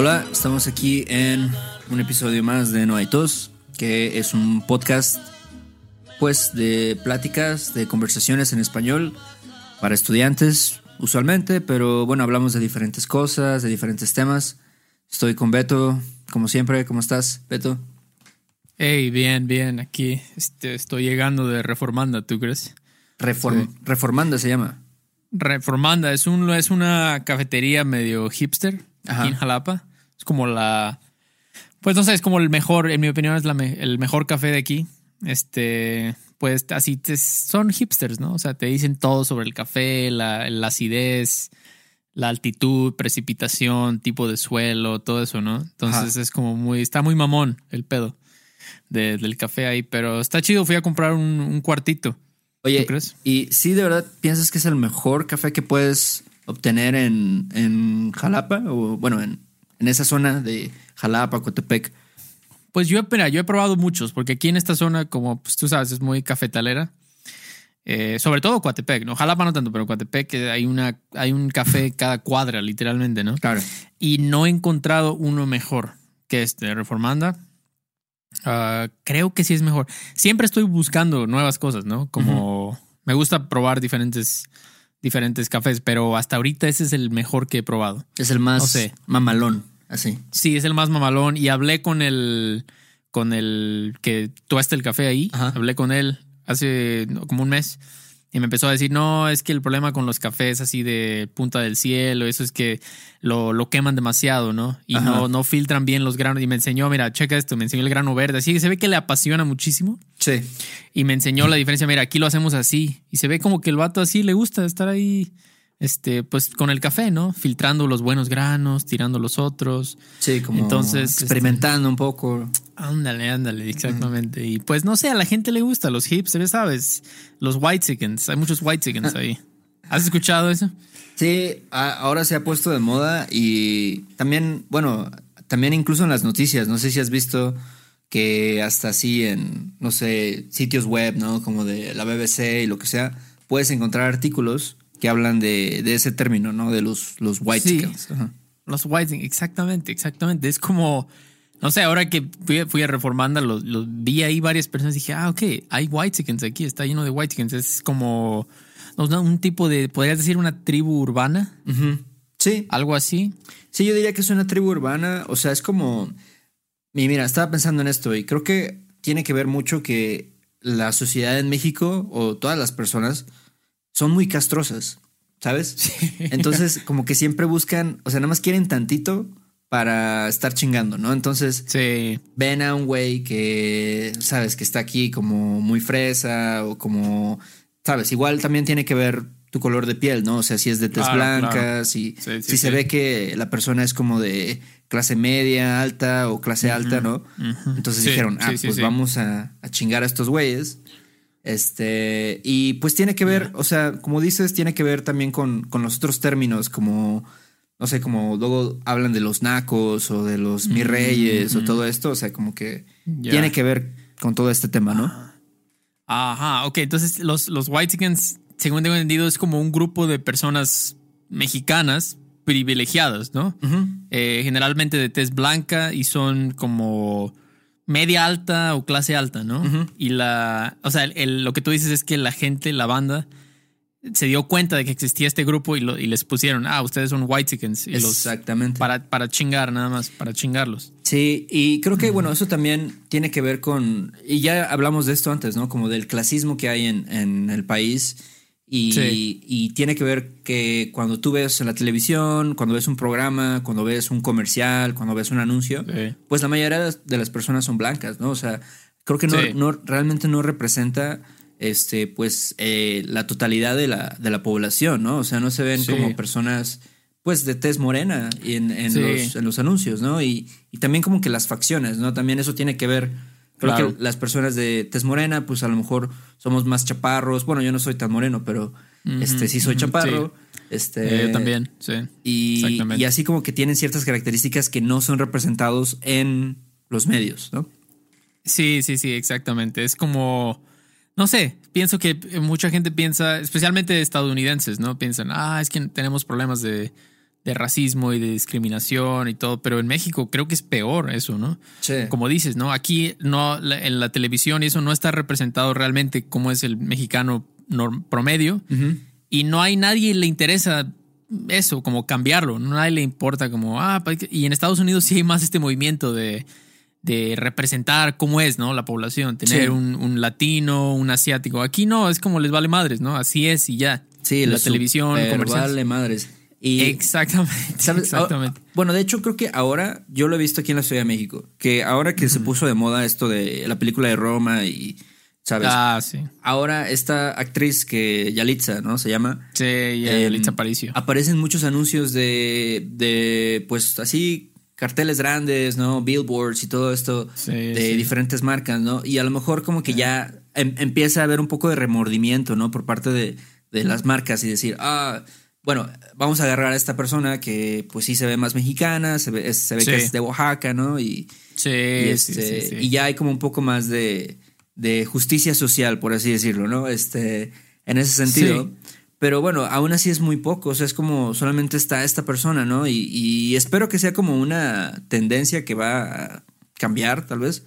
Hola, estamos aquí en un episodio más de No hay tos, que es un podcast pues de pláticas, de conversaciones en español para estudiantes usualmente, pero bueno, hablamos de diferentes cosas, de diferentes temas. Estoy con Beto, como siempre, ¿cómo estás, Beto? Hey, bien, bien, aquí este, estoy llegando de Reformanda, ¿tú crees? Reformanda se llama. Reformanda, es, un, es una cafetería medio hipster aquí en Jalapa. Es como la. Pues no sé, es como el mejor, en mi opinión, es la el mejor café de aquí. Este, pues así te, son hipsters, ¿no? O sea, te dicen todo sobre el café, la, acidez, la altitud, precipitación, tipo de suelo, todo eso, ¿no? Entonces es como muy, está muy mamón el pedo del café ahí, pero está chido. Fui a comprar un, cuartito. Oye, crees? ¿y si de verdad piensas que es el mejor café que puedes obtener en, en Jalapa? O bueno, en, en esa zona de Jalapa, Cotepec? Pues yo, espera, yo he probado muchos, porque aquí en esta zona, como pues, tú sabes, es muy cafetalera. Eh, sobre todo Coatepec, ¿no? Jalapa no tanto, pero Coatepec eh, hay, una, hay un café cada cuadra, literalmente, ¿no? Claro. Y no he encontrado uno mejor que este, Reformanda. Ah, creo que sí es mejor. Siempre estoy buscando nuevas cosas, ¿no? Como me gusta probar diferentes diferentes cafés, pero hasta ahorita ese es el mejor que he probado. Es el más mamalón, así. Sí, es el más mamalón. Y hablé con el, con el que tuaste el café ahí. Hablé con él hace como un mes. Y me empezó a decir, no, es que el problema con los cafés así de punta del cielo, eso es que lo, lo queman demasiado, ¿no? Y no, no filtran bien los granos. Y me enseñó, mira, checa esto, me enseñó el grano verde. Así que se ve que le apasiona muchísimo. Sí. Y me enseñó la diferencia, mira, aquí lo hacemos así. Y se ve como que el vato así le gusta estar ahí este, pues con el café, ¿no? Filtrando los buenos granos, tirando los otros. Sí, como Entonces, este, experimentando un poco. Ándale, ándale, exactamente. Y pues no sé, a la gente le gusta los hipsters, ¿sabes? Los white chickens, hay muchos white chickens ahí. ¿Has escuchado eso? Sí, ahora se ha puesto de moda y también, bueno, también incluso en las noticias, no sé si has visto que hasta así en, no sé, sitios web, ¿no? Como de la BBC y lo que sea, puedes encontrar artículos que hablan de, ese término, ¿no? De los, los white sí, Los white exactamente, exactamente. Es como, no sé, ahora que fui, a Reformanda, los, vi ahí varias personas y dije, ah, ok, hay white chickens aquí, está lleno de white chickens. Es como un tipo de, podrías decir, una tribu urbana. Sí. Algo así. Sí, yo diría que es una tribu urbana. O sea, es como. Mira, estaba pensando en esto y creo que tiene que ver mucho que la sociedad en México o todas las personas son muy castrosas, ¿sabes? Entonces, como que siempre buscan, o sea, nada más quieren tantito para estar chingando, ¿no? Entonces, ven a un güey que, sabes, que está aquí como muy fresa o como, sabes, igual también tiene que ver tu color de piel, ¿no? O sea, si es de tez blanca, si, si se ve que la persona es como de clase media, alta o clase alta, ¿no? Entonces dijeron, ah, pues vamos a, a, chingar a estos güeyes este, y pues tiene que ver, o sea, como dices, tiene que ver también con, con los otros términos, como, no sé, como luego hablan de los nacos o de los mi reyes o todo esto, o sea, como que tiene que ver con todo este tema, ¿no? Ajá, ok, entonces los, los White Chickens, según tengo entendido, es como un grupo de personas mexicanas privilegiadas, ¿no? Eh, generalmente de tez blanca y son como media alta o clase alta, ¿no? Y la, o sea, lo que tú dices es que la gente, la banda, se dio cuenta de que existía este grupo y, lo, y les pusieron, ah, ustedes son white chickens. Exactamente. para, para chingar, nada más, para chingarlos. Sí, y creo que, bueno, eso también tiene que ver con, y ya hablamos de esto antes, ¿no? Como del clasismo que hay en, en el país y, tiene que ver que cuando tú ves en la televisión, cuando ves un programa, cuando ves un comercial, cuando ves un anuncio, pues la mayoría de las personas son blancas, ¿no? O sea, creo que no, realmente no representa este, pues, eh, la totalidad de la, de la población, ¿no? O sea, no se ven como personas pues de tez morena en, en, los, anuncios, ¿no? Y, y, también como que las facciones, ¿no? También eso tiene que ver, creo que las personas de tez morena, pues a lo mejor somos más chaparros, bueno, yo no soy tan moreno, pero este sí soy chaparro. Este, eh, también, sí. Y, y así como que tienen ciertas características que no son representados en los medios, ¿no? Sí, sí, sí, exactamente. Es como no sé, pienso que mucha gente piensa, especialmente estadounidenses, ¿no? Piensan, ah, es que tenemos problemas de, racismo y de discriminación y todo, pero en México creo que es peor eso, ¿no? Sí. Como dices, ¿no? Aquí no, en la televisión y eso no está representado realmente como es el mexicano promedio y no hay nadie le interesa eso, como cambiarlo, no nadie le importa como, ah, y en Estados Unidos sí hay más este movimiento de de representar cómo es, ¿no? La población, tener un, latino, un asiático. Aquí no, es como les vale madres, ¿no? Así es y ya. Sí, la televisión, vale madres. Y, exactamente. Exactamente. Ah, bueno, de hecho, creo que ahora, yo lo he visto aquí en la Ciudad de México, que ahora que se puso de moda esto de la película de Roma y, ¿sabes? Ah, sí. Ahora esta actriz que Yalitza, ¿no? Se llama. Sí, Yalitza Aparicio. Aparecen muchos anuncios de, de, pues así, carteles grandes, ¿no? Billboards y todo esto de diferentes marcas, ¿no? Y a lo mejor como que ya em, empieza a haber un poco de remordimiento, ¿no? Por parte de, las marcas y decir, ah, bueno, vamos a agarrar a esta persona que pues sí se ve más mexicana, se ve, se ve que es de Oaxaca, ¿no? Y, sí, este, y ya hay como un poco más de, de justicia social, por así decirlo, ¿no? Este, en ese sentido. Pero bueno, aún así es muy poco, o sea, es como solamente está esta persona, ¿no? Y, espero que sea como una tendencia que va a cambiar, tal vez.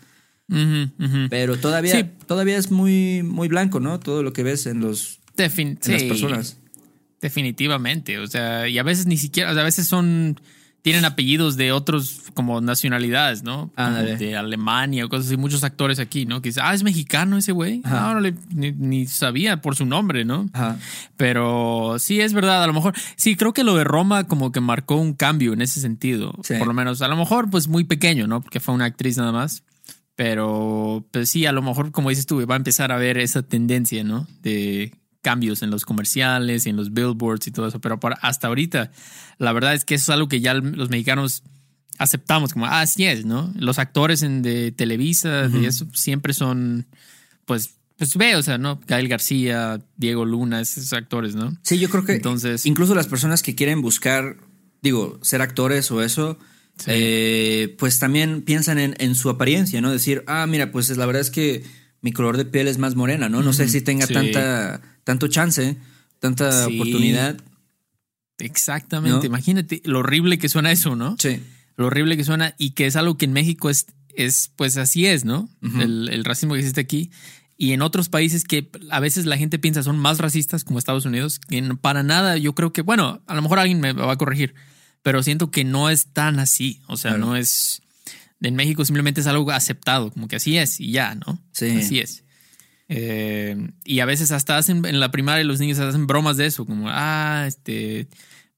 Pero todavía, todavía es muy, muy blanco, ¿no? Todo lo que ves en los en las personas. Definitivamente, o sea, y a veces ni siquiera, o sea, a veces son tienen apellidos de otros como nacionalidades, ¿no? de Alemania o cosas así, muchos actores aquí, ¿no? Que dicen, ah, es mexicano ese güey. No, no ni, sabía por su nombre, ¿no? Pero sí, es verdad, a lo mejor, sí, creo que lo de Roma como que marcó un cambio en ese sentido. Por lo menos, a lo mejor, pues muy pequeño, ¿no? Porque fue una actriz nada más. Pero, pues sí, a lo mejor, como dices tú, va a empezar a ver esa tendencia, ¿no? De cambios en los comerciales y en los billboards y todo eso, pero hasta ahorita la verdad es que eso es algo que ya los mexicanos aceptamos como, ah, así es, ¿no? Los actores en, de Televisa, de eso, siempre son, pues, pues ve, o sea, ¿no? Gael García, Diego Luna, esos actores, ¿no? Sí, yo creo que Entonces, incluso las personas que quieren buscar, digo, ser actores o eso, eh, pues también piensan en, en, su apariencia, ¿no? Decir, ah, mira, pues la verdad es que mi color de piel es más morena, ¿no? No sé si tenga tanta tanto chance, tanta oportunidad. Exactamente. Imagínate lo horrible que suena eso, ¿no? Sí. Lo horrible que suena y que es algo que en México es, es pues así es, ¿no? el, racismo que existe aquí. Y en otros países que a veces la gente piensa son más racistas, como Estados Unidos, que para nada yo creo que, bueno, a lo mejor alguien me va a corregir, pero siento que no es tan así. O sea, no es. En México simplemente es algo aceptado, como que así es y ya, ¿no? Sí. Así es. Eh, y a veces hasta hacen en la primaria los niños hacen bromas de eso, como, ah, este...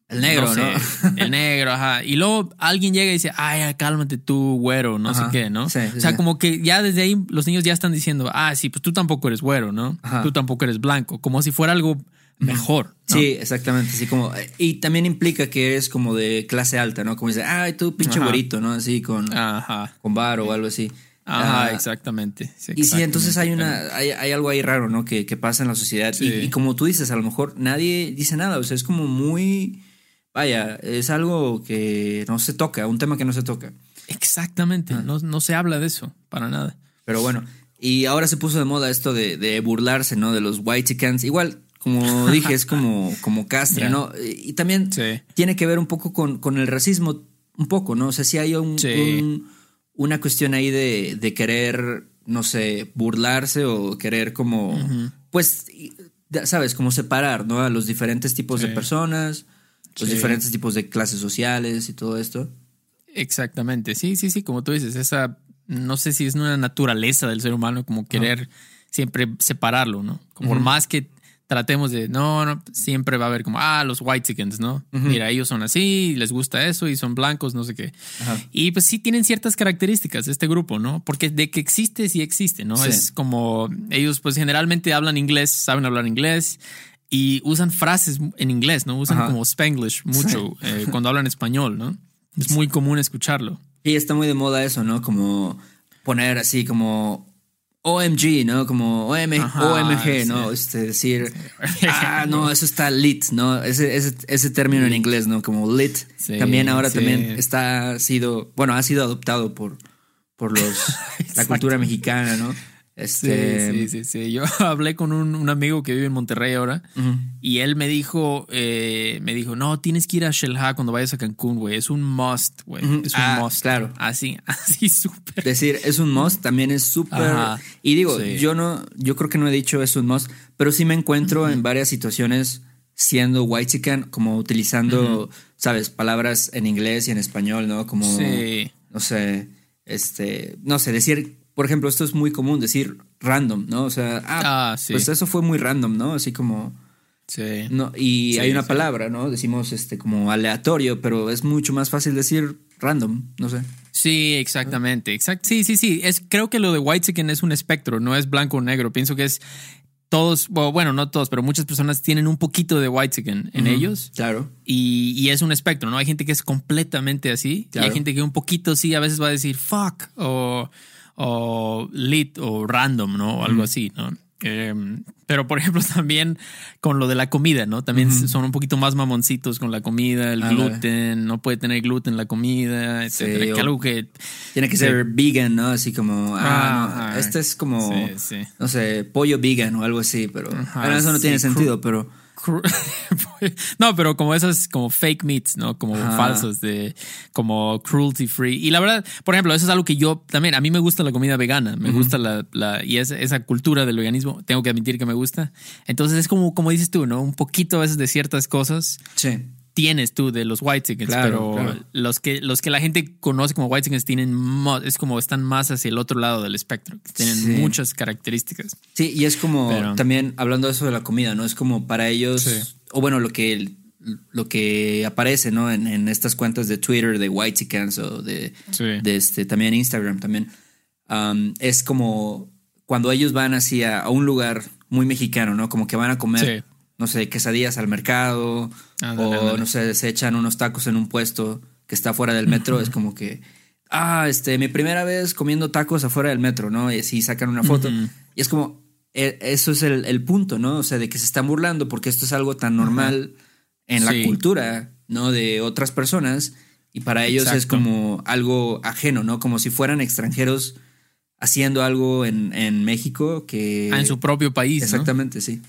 El negro, ¿no? El negro, ajá. Y luego alguien llega y dice, ay, cálmate tú, güero, no sé qué, ¿no? o sea, como que ya desde ahí los niños ya están diciendo, ah, sí, pues tú tampoco eres güero, ¿no? Tú tampoco eres blanco, como si fuera algo mejor. Sí, exactamente. Así como, y también implica que es como de clase alta, ¿no? Como dice, ay, tú pinche güerito, ¿no? Así con, con bar o algo así. Ajá, ah, exactamente. Y sí, entonces hay una, hay, algo ahí raro, ¿no? Que, pasa en la sociedad. Y, como tú dices, a lo mejor nadie dice nada. O sea, es como muy. Vaya, es algo que no se toca, un tema que no se toca. Exactamente. Ah. No, se habla de eso, para nada. Pero bueno. Y ahora se puso de moda esto de, burlarse, ¿no? De los white chickens. Igual, como dije, es como, como castra, ¿no? Y también tiene que ver un poco con, con el racismo, un poco, ¿no? O sea, si hay un una cuestión ahí de, de querer, no sé, burlarse o querer como, pues, sabes, como separar, ¿no? A los diferentes tipos de personas, los diferentes tipos de clases sociales y todo esto. Exactamente, sí, sí, sí, como tú dices, esa, no sé si es una naturaleza del ser humano como querer siempre separarlo, ¿no? Como por más que tratemos de, no, no, siempre va a haber como, ah, los white chickens, ¿no? Mira, ellos son así, les gusta eso y son blancos, no sé qué. Y pues sí tienen ciertas características este grupo, ¿no? Porque de que existe, sí existe, ¿no? Es como, ellos pues generalmente hablan inglés, saben hablar inglés y usan frases en inglés, ¿no? Usan como Spanglish mucho eh, cuando hablan español, ¿no? Es muy común escucharlo. Y está muy de moda eso, ¿no? Como poner así como OMG, ¿no? Como OMG, ¿no? Este, decir, ah, no, eso está lit, ¿no? Ese, ese, ese término en inglés, ¿no? Como lit. también ahora también está sido, bueno, ha sido adoptado por, por los, la cultura mexicana, ¿no? Este... Sí, sí, sí, Yo hablé con un, amigo que vive en Monterrey ahora y él me dijo, eh, me dijo, no, tienes que ir a Shelha cuando vayas a Cancún, güey. Es un must, güey. Es un ah, must. Claro. Así, así súper. Decir, es un must también es súper. Y digo, yo no, yo creo que no he dicho es un must, pero sí me encuentro en varias situaciones siendo white chicken, como utilizando, sabes, palabras en inglés y en español, ¿no? Como, no sé, este, no sé, decir por ejemplo, esto es muy común decir random, ¿no? O sea, ah, ah pues eso fue muy random, ¿no? Así como... Sí. No, y hay una palabra, ¿no? Decimos este como aleatorio, pero es mucho más fácil decir random, no sé. Sí, exactamente. Exact sí, sí, sí. Es, creo que lo de white chicken es un espectro, no es blanco o negro. Pienso que es todos, bueno, no todos, pero muchas personas tienen un poquito de white chicken en ellos. Claro. Y, y, es un espectro, ¿no? Hay gente que es completamente así. Y hay gente que un poquito sí a veces va a decir fuck o o lit o random, ¿no? O algo así, ¿no? Em, pero por ejemplo también con lo de la comida, ¿no? También son un poquito más mamoncitos con la comida, el gluten, no puede tener gluten la comida, etcétera. que algo que tiene que ser vegan, ¿no? Así como, ah, este es como, no sé, pollo vegan o algo así, pero eso no tiene sentido, pero no, pero como esas como fake meats, ¿no? Como falsos de como cruelty free. Y la verdad, por ejemplo, eso es algo que yo también, a mí me gusta la comida vegana, me gusta la, la y esa, esa, cultura del veganismo, tengo que admitir que me gusta. Entonces es como, como dices tú, ¿no? Un poquito a veces de ciertas cosas. Sí tienes tú de los white chickens, pero los que los que la gente conoce como white chickens tienen es como están más hacia el otro lado del espectro, tienen muchas características. Sí, y es como también hablando de eso de la comida, ¿no? Es como para ellos o bueno, lo que lo que aparece, ¿no? En, estas cuentas de Twitter de white chickens o de, de este también Instagram también um, es como cuando ellos van hacia a un lugar muy mexicano, ¿no? Como que van a comer no sé, quesadillas al mercado o no sé, se echan unos tacos en un puesto que está fuera del metro, es como que, ah, este, mi primera vez comiendo tacos afuera del metro, ¿no? Y así sacan una foto. Y es como, e, eso es el, punto, ¿no? O sea, de que se están burlando porque esto es algo tan normal en la cultura, ¿no? De otras personas y para ellos es como algo ajeno, ¿no? Como si fueran extranjeros haciendo algo en, en México que... Ah, en su propio país. Exactamente, sí.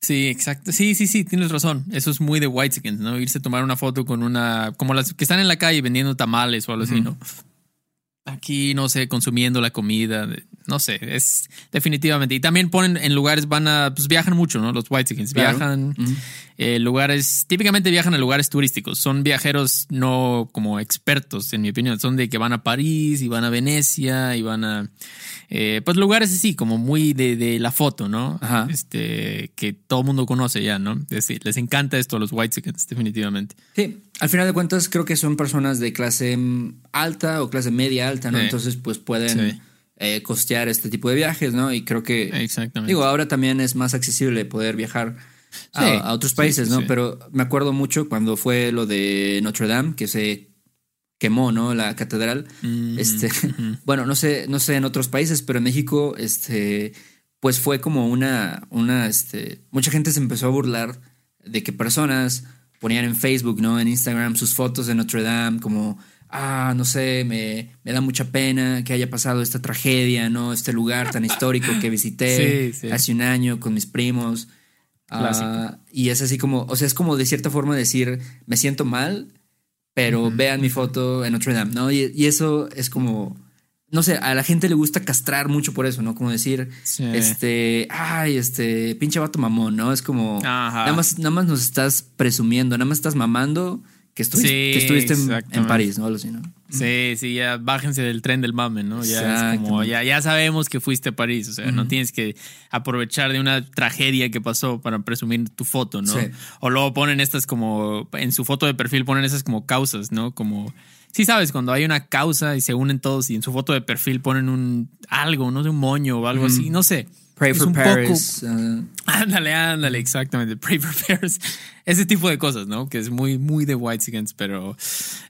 Sí, exacto. Sí, sí, sí, tienes razón. Eso es muy de white ¿no? Irse a tomar una foto con una, como las que están en la calle vendiendo tamales o algo así, ¿no? Aquí, no sé, consumiendo la comida, no sé, es definitivamente. Y también ponen en lugares, van a, pues viajan mucho, ¿no? Los white viajan, eh, lugares, típicamente viajan a lugares turísticos. Son viajeros no como expertos, en mi opinión. Son de que van a París y van a Venecia y van a eh, pues lugares así, como muy de, la foto, ¿no? Ajá. Este, que todo el mundo conoce ya, ¿no? decir, les encanta esto a los white chickens, definitivamente. Sí, al final de cuentas creo que son personas de clase alta o clase media alta, ¿no? Entonces, pues pueden eh, costear este tipo de viajes, ¿no? Y creo que, Exactamente. digo, ahora también es más accesible poder viajar. A, otros países, ¿no? Pero me acuerdo mucho cuando fue lo de Notre Dame, que se quemó, ¿no? La catedral. Mm, este, bueno, no sé, no sé en otros países, pero en México, este, pues fue como una, una, este, mucha gente se empezó a burlar de que personas ponían en Facebook, ¿no? En Instagram sus fotos de Notre Dame, como, ah, no sé, me, me da mucha pena que haya pasado esta tragedia, ¿no? Este lugar tan histórico que visité hace un año con mis primos. Ah, y es así como, o sea, es como de cierta forma decir, me siento mal, pero vean mi foto en Notre Dame, ¿no? Y, eso es como, no sé, a la gente le gusta castrar mucho por eso, ¿no? Como decir, este, ay, este, pinche vato mamón, ¿no? Es como, nada más, nada más nos estás presumiendo, nada más estás mamando que, estuviste, en, París, ¿no? Sí, sí, ya bájense del tren del mame, ¿no? Ya es como, ya, ya sabemos que fuiste a París, o sea, no tienes que aprovechar de una tragedia que pasó para presumir tu foto, ¿no? O luego ponen estas como, en su foto de perfil ponen esas como causas, ¿no? Como, sí sabes, cuando hay una causa y se unen todos y en su foto de perfil ponen un algo, no sé, un moño o algo así, no sé. Pray for Paris. Uh, ándale, ándale, exactamente. Pray for Paris. Ese tipo de cosas, ¿no? Que es muy, muy de White Chickens, pero.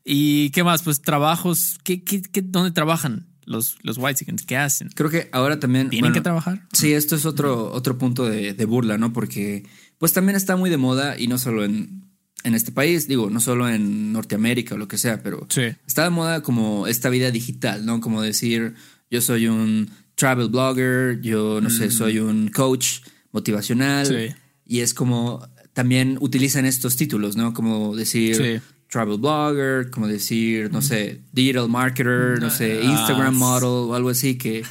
¿Y qué más? Pues trabajos. ¿Qué, qué, qué dónde trabajan? Los, los White Chickens, ¿qué hacen? Creo que ahora también. ¿Tienen que trabajar? Sí, esto es otro, otro punto de, de burla, ¿no? Porque, pues también está muy de moda y no solo en, en este país, digo, no solo en Norteamérica o lo que sea, pero sí. está de moda como esta vida digital, ¿no? Como decir, yo soy un travel blogger, yo no sé, mm. soy un coach motivacional. Sí. Y es como también utilizan estos títulos, ¿no? Como decir travel blogger, como decir, no sé, digital marketer, no sé, ah, Instagram model o algo así que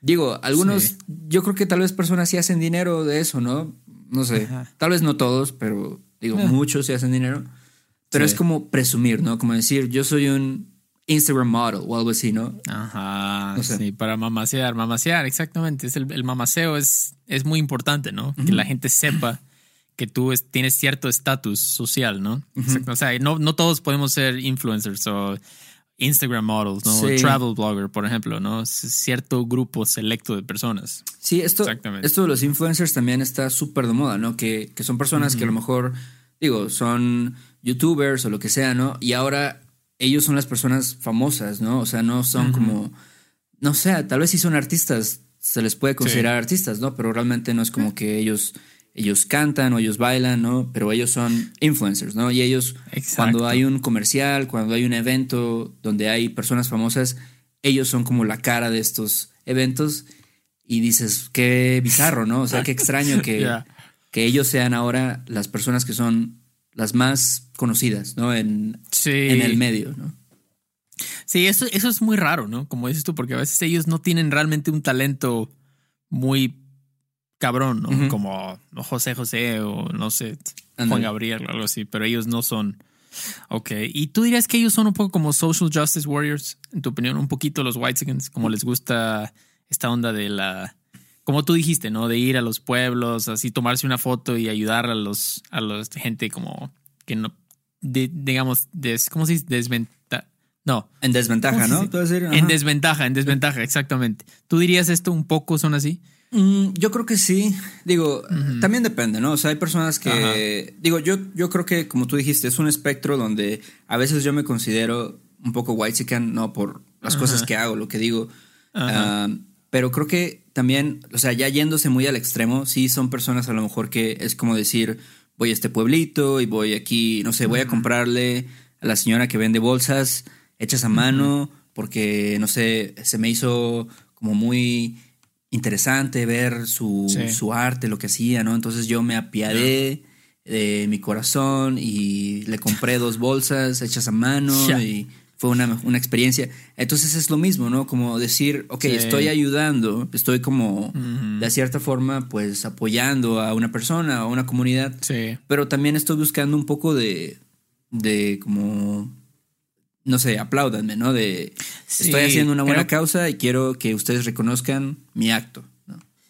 digo, algunos yo creo que tal vez personas sí hacen dinero de eso, ¿no? No sé, tal vez no todos, pero digo, ah. muchos sí hacen dinero. Pero es como presumir, ¿no? Como decir, yo soy un Instagram model o algo así, ¿no? Ajá, sí, para mamasear, mamasear, exactamente. Es el, el mamaseo es, es muy importante, ¿no? Que la gente sepa que tú tienes cierto estatus social, ¿no? O sea, no, no todos podemos ser influencers o Instagram models, ¿no? Travel blogger, por ejemplo, ¿no? cierto grupo selecto de personas. Sí, esto, esto de los influencers también está súper de moda, ¿no? Que, que son personas que a lo mejor, digo, son youtubers o lo que sea, ¿no? Y ahora ellos son las personas famosas, ¿no? O sea, no son como, no sé, tal vez sí son artistas, se les puede considerar artistas, ¿no? Pero realmente no es como que ellos, ellos cantan o ellos bailan, ¿no? Pero ellos son influencers, ¿no? Y ellos, cuando hay un comercial, cuando hay un evento donde hay personas famosas, ellos son como la cara de estos eventos y dices, qué bizarro, ¿no? O sea, qué extraño que, que ellos sean ahora las personas que son las más conocidas, ¿no? En, en el medio, ¿no? Sí, eso, eso es muy raro, ¿no? Como dices tú, porque a veces ellos no tienen realmente un talento muy cabrón, ¿no? Como José José o no sé, Juan Gabriel o algo así, pero ellos no son. Ok, ¿y tú dirías que ellos son un poco como social justice warriors, en tu opinión, un poquito los White Whiteskins, como les gusta esta onda de la como tú dijiste, ¿no? De ir a los pueblos, así tomarse una foto y ayudar a los, a los gente como que no, digamos, des, ¿cómo se dice? Desventaja. No. En desventaja, ¿no? En desventaja, en desventaja, exactamente. ¿Tú dirías esto un poco son así? Mm, yo creo que sí. Digo, también depende, ¿no? O sea, hay personas que. Digo, yo, yo creo que, como tú dijiste, es un espectro donde a veces yo me considero un poco white ¿no? Por las cosas que hago, lo que digo. Ah, pero creo que también, o sea, ya yéndose muy al extremo, sí son personas a lo mejor que es como decir, voy a este pueblito y voy aquí, no sé, voy a comprarle a la señora que vende bolsas hechas a mano, porque, no sé, se me hizo como muy interesante ver su, su arte, lo que hacía, ¿no? Entonces yo me apiadé de mi corazón y le compré dos bolsas hechas a mano y fue una, una, experiencia. Entonces es lo mismo, ¿no? Como decir, ok, estoy ayudando, estoy como de cierta forma pues apoyando a una persona o a una comunidad, sí. pero también estoy buscando un poco de, de como, no sé, apláudanme, ¿no? De estoy haciendo una buena causa y quiero que ustedes reconozcan mi acto.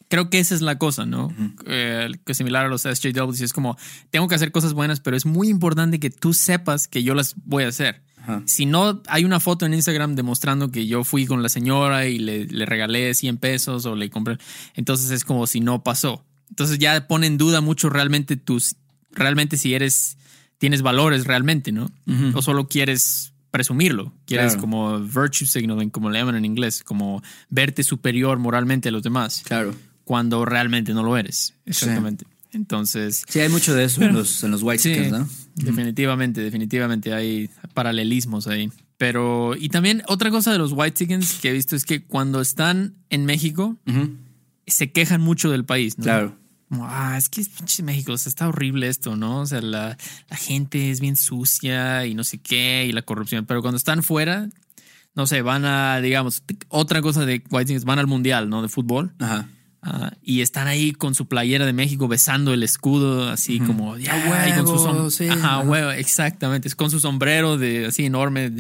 Creo que esa es la cosa, ¿no? Eh, que similar a los SJWs, es como, tengo que hacer cosas buenas, pero es muy importante que tú sepas que yo las voy a hacer. Si no hay una foto en Instagram demostrando que yo fui con la señora y le, regalé 100 pesos o le compré, entonces es como si no pasó. Entonces ya pone en duda mucho realmente tus, realmente si eres, tienes valores realmente, ¿no? O solo quieres presumirlo, quieres como virtue signaling, como le llaman en inglés, como verte superior moralmente a los demás. Claro. Cuando realmente no lo eres. Exactamente. Entonces. Sí, hay mucho de eso en, los, en los White sí, ¿no? Definitivamente, definitivamente hay paralelismos ahí. Pero, y también otra cosa de los White Chickens que he visto es que cuando están en México, se quejan mucho del país, ¿no? Claro. Como, ah, es que pinche México, o sea, está horrible esto, ¿no? O sea, la, la, gente es bien sucia y no sé qué, y la corrupción. Pero cuando están fuera, no sé, van a, digamos, otra cosa de White Chickens, van al mundial, ¿no? De fútbol. Ajá. Ah, y están ahí con su playera de México besando el escudo, así como ya, y con su Ajá, huevo, exactamente. Es con su sombrero de así enorme.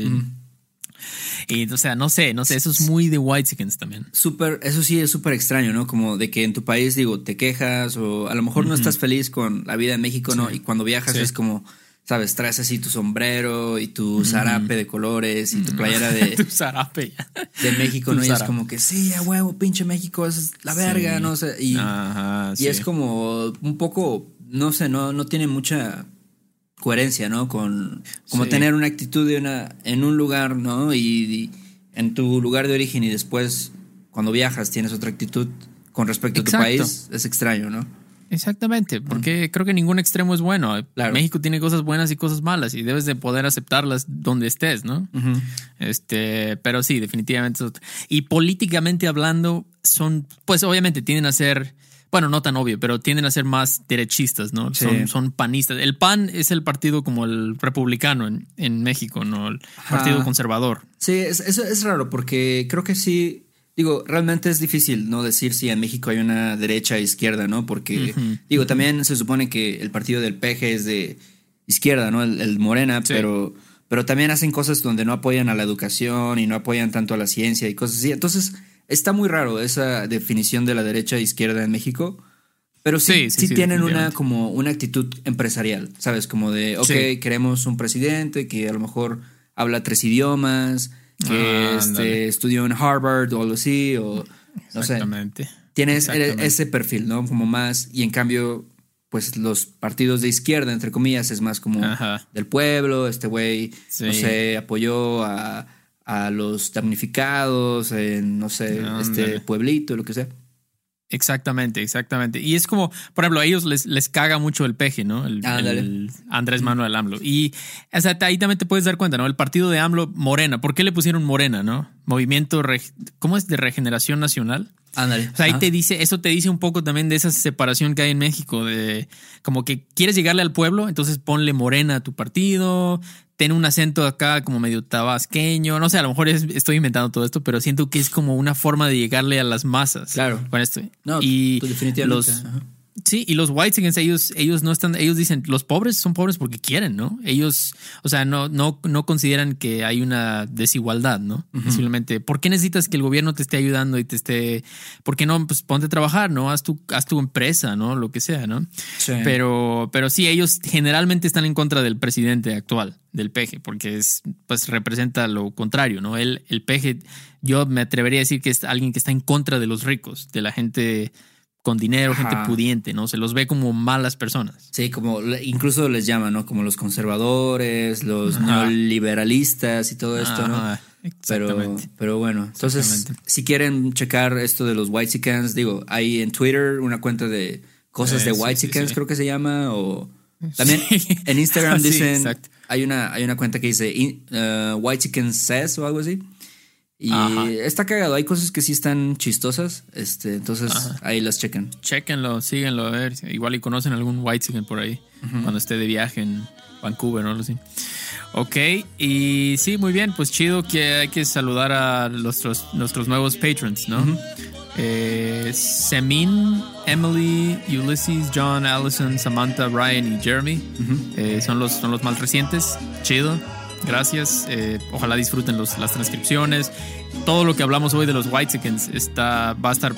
Y o sea, no sé, no sé, eso es muy de White Chickens también. Súper, eso sí es súper extraño, ¿no? Como de que en tu país, digo, te quejas o a lo mejor no estás feliz con la vida en México, ¿no? Y cuando viajas es como, sabes, traes así tu sombrero y tu zarape de colores y tu playera de. tu zarape. De México, ¿no? Y es como que sí, a huevo, pinche México, es la verga, no sé. Y, y es como un poco, no sé, no, no tiene mucha coherencia, ¿no? Con como tener una actitud de una, en un lugar, ¿no? Y, en tu lugar de origen y después, cuando viajas, tienes otra actitud con respecto a tu país, es extraño, ¿no? Exactamente, porque creo que ningún extremo es bueno. México tiene cosas buenas y cosas malas y debes de poder aceptarlas donde estés, ¿no? Este, pero sí, definitivamente. Y políticamente hablando, son, pues obviamente tienden a ser, bueno, no tan obvio, pero tienden a ser más derechistas, ¿no? Son, son, panistas. El PAN es el partido como el republicano en, México, ¿no? El partido conservador. Sí, eso es, es raro porque creo que sí Digo, realmente es difícil no decir si en México hay una derecha e izquierda, ¿no? Porque, digo, también se supone que el partido del peje es de izquierda, ¿no? El, Morena, pero, pero también hacen cosas donde no apoyan a la educación y no apoyan tanto a la ciencia y cosas así. Entonces, está muy raro esa definición de la derecha e izquierda en México. Pero sí, sí, tienen una como una actitud empresarial, ¿sabes? Como de, ok, queremos un presidente que a lo mejor habla tres idiomas, que este, estudió en Harvard o algo así, o no sé. Tienes ese perfil, ¿no? Como más, y en cambio, pues los partidos de izquierda, entre comillas, es más como del pueblo, este güey, no sé, apoyó a, a los damnificados en, no sé, este pueblito, lo que sea. Exactamente, exactamente. Y es como, por ejemplo, a ellos les, les caga mucho el peje, ¿no? El, Andrés Manuel AMLO. Y o sea, ahí también te puedes dar cuenta, ¿no? El partido de AMLO, Morena. ¿Por qué le pusieron Morena, no? Movimiento, ¿cómo es? De Regeneración Nacional. Ándale. O sea, ahí te dice, eso te dice un poco también de esa separación que hay en México, de como que quieres llegarle al pueblo, entonces ponle morena a tu partido, ten un acento acá como medio tabasqueño, no sé, a lo mejor estoy inventando todo esto, pero siento que es como una forma de llegarle a las masas. Claro. Con esto. No, y definitivamente. Los, Sí, y los whites ellos, ellos no están, ellos dicen, los pobres son pobres porque quieren, ¿no? Ellos, o sea, no, no, no consideran que hay una desigualdad, ¿no? Simplemente, ¿por qué necesitas que el gobierno te esté ayudando y te esté, por qué no, pues ponte a trabajar, ¿no? Haz tu, haz tu empresa, ¿no? Lo que sea, ¿no? Sí. Pero, pero sí, ellos generalmente están en contra del presidente actual, del peje, porque es, pues representa lo contrario, ¿no? Él, el peje, yo me atrevería a decir que es alguien que está en contra de los ricos, de la gente con dinero, gente pudiente, ¿no? Se los ve como malas personas. Sí, como incluso les llaman, ¿no? Como los conservadores, los neoliberalistas y todo esto, ¿no? Pero, pero bueno, entonces, si quieren checar esto de los White Chickens, digo, hay en Twitter una cuenta de cosas de White Chickens, creo que se llama, o también en Instagram dicen, hay una, hay una cuenta que dice uh, White Chicken Says o algo así. Y está cagado, hay cosas que sí están chistosas, este, entonces ahí las chequen. Chequenlo, síguenlo, a ver, igual y conocen algún white chicken por ahí, cuando esté de viaje en Vancouver, ¿no? Así. Ok, y sí, muy bien, pues chido que hay que saludar a nuestros, nuestros nuevos patrons, ¿no? eh, Semin, Emily, Ulysses, John, Allison, Samantha, Ryan y Jeremy eh, son, los, son los más recientes, chido. Gracias. Eh, ojalá disfruten los, las transcripciones. Todo lo que hablamos hoy de los White Chickens está, va a estar.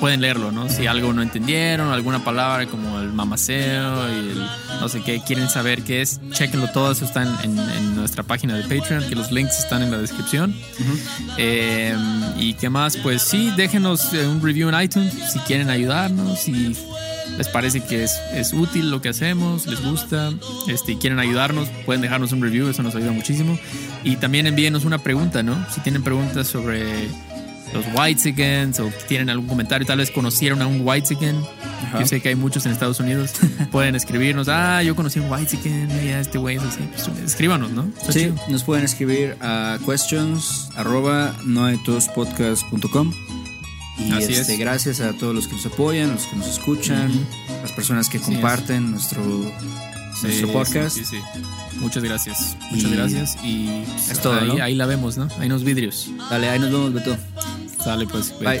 Pueden leerlo, ¿no? Si algo no entendieron, alguna palabra como el mamaceo y el no sé qué, quieren saber qué es, chequenlo todo. Eso está en, en, nuestra página de Patreon, que los links están en la descripción. Eh, y qué más, pues sí, déjenos eh, un review en iTunes si quieren ayudarnos. Y les parece que es, es, útil lo que hacemos, les gusta este, y quieren ayudarnos, pueden dejarnos un review, eso nos ayuda muchísimo. Y también envíenos una pregunta, ¿no? Si tienen preguntas sobre los White o tienen algún comentario, tal vez conocieron a un White Yo sé que hay muchos en Estados Unidos. pueden escribirnos, ah, yo conocí a un White mira, este güey es así. Pues, escríbanos, ¿no? sí, nos pueden escribir a questions arroba y este, gracias a todos los que nos apoyan, los que nos escuchan, las personas que comparten nuestro, nuestro podcast. Muchas gracias. Muchas gracias. Y es todo, ahí, ahí, la vemos, ¿no? Ahí nos vidrios. Dale, ahí nos vemos, Beto. Sale pues. Bye.